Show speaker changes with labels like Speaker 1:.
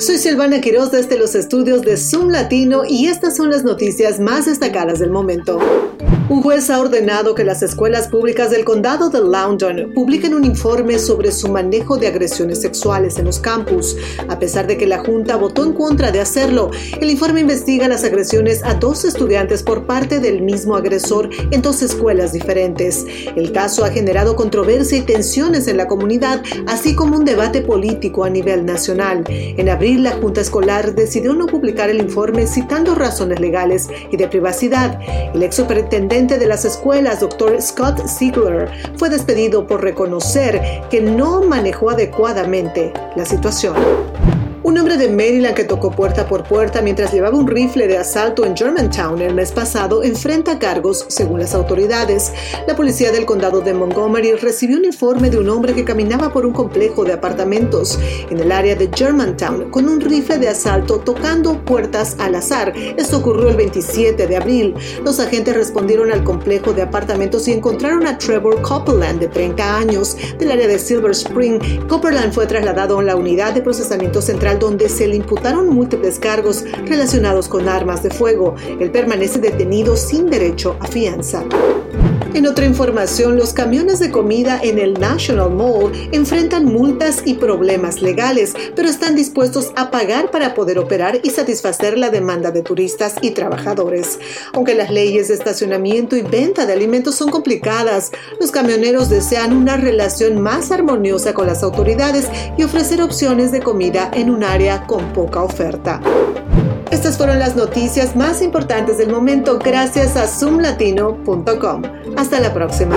Speaker 1: Soy Silvana Quiroz desde los estudios de Zoom Latino y estas son las noticias más destacadas del momento. Un juez ha ordenado que las escuelas públicas del condado de Loudoun publiquen un informe sobre su manejo de agresiones sexuales en los campus. A pesar de que la Junta votó en contra de hacerlo, el informe investiga las agresiones a dos estudiantes por parte del mismo agresor en dos escuelas diferentes. El caso ha generado controversia y tensiones en la comunidad, así como un debate político a nivel nacional. En abril, la Junta Escolar decidió no publicar el informe citando razones legales y de privacidad. El ex superintendente de las escuelas, Dr. Scott Ziegler, fue despedido por reconocer que no manejó adecuadamente la situación. Un hombre de Maryland que tocó puerta por puerta mientras llevaba un rifle de asalto en Germantown el mes pasado enfrenta cargos según las autoridades. La policía del condado de Montgomery recibió un informe de un hombre que caminaba por un complejo de apartamentos en el área de Germantown con un rifle de asalto tocando puertas al azar. Esto ocurrió el 27 de abril. Los agentes respondieron al complejo de apartamentos y encontraron a Trevor Copeland de 30 años del área de Silver Spring. Copeland fue trasladado a la unidad de procesamiento central donde se le imputaron múltiples cargos relacionados con armas de fuego. Él permanece detenido sin derecho a fianza. En otra información, los camiones de comida en el National Mall enfrentan multas y problemas legales, pero están dispuestos a pagar para poder operar y satisfacer la demanda de turistas y trabajadores. Aunque las leyes de estacionamiento y venta de alimentos son complicadas, los camioneros desean una relación más armoniosa con las autoridades y ofrecer opciones de comida en un área con poca oferta. Estas fueron las noticias más importantes del momento gracias a zoomlatino.com. Hasta la próxima.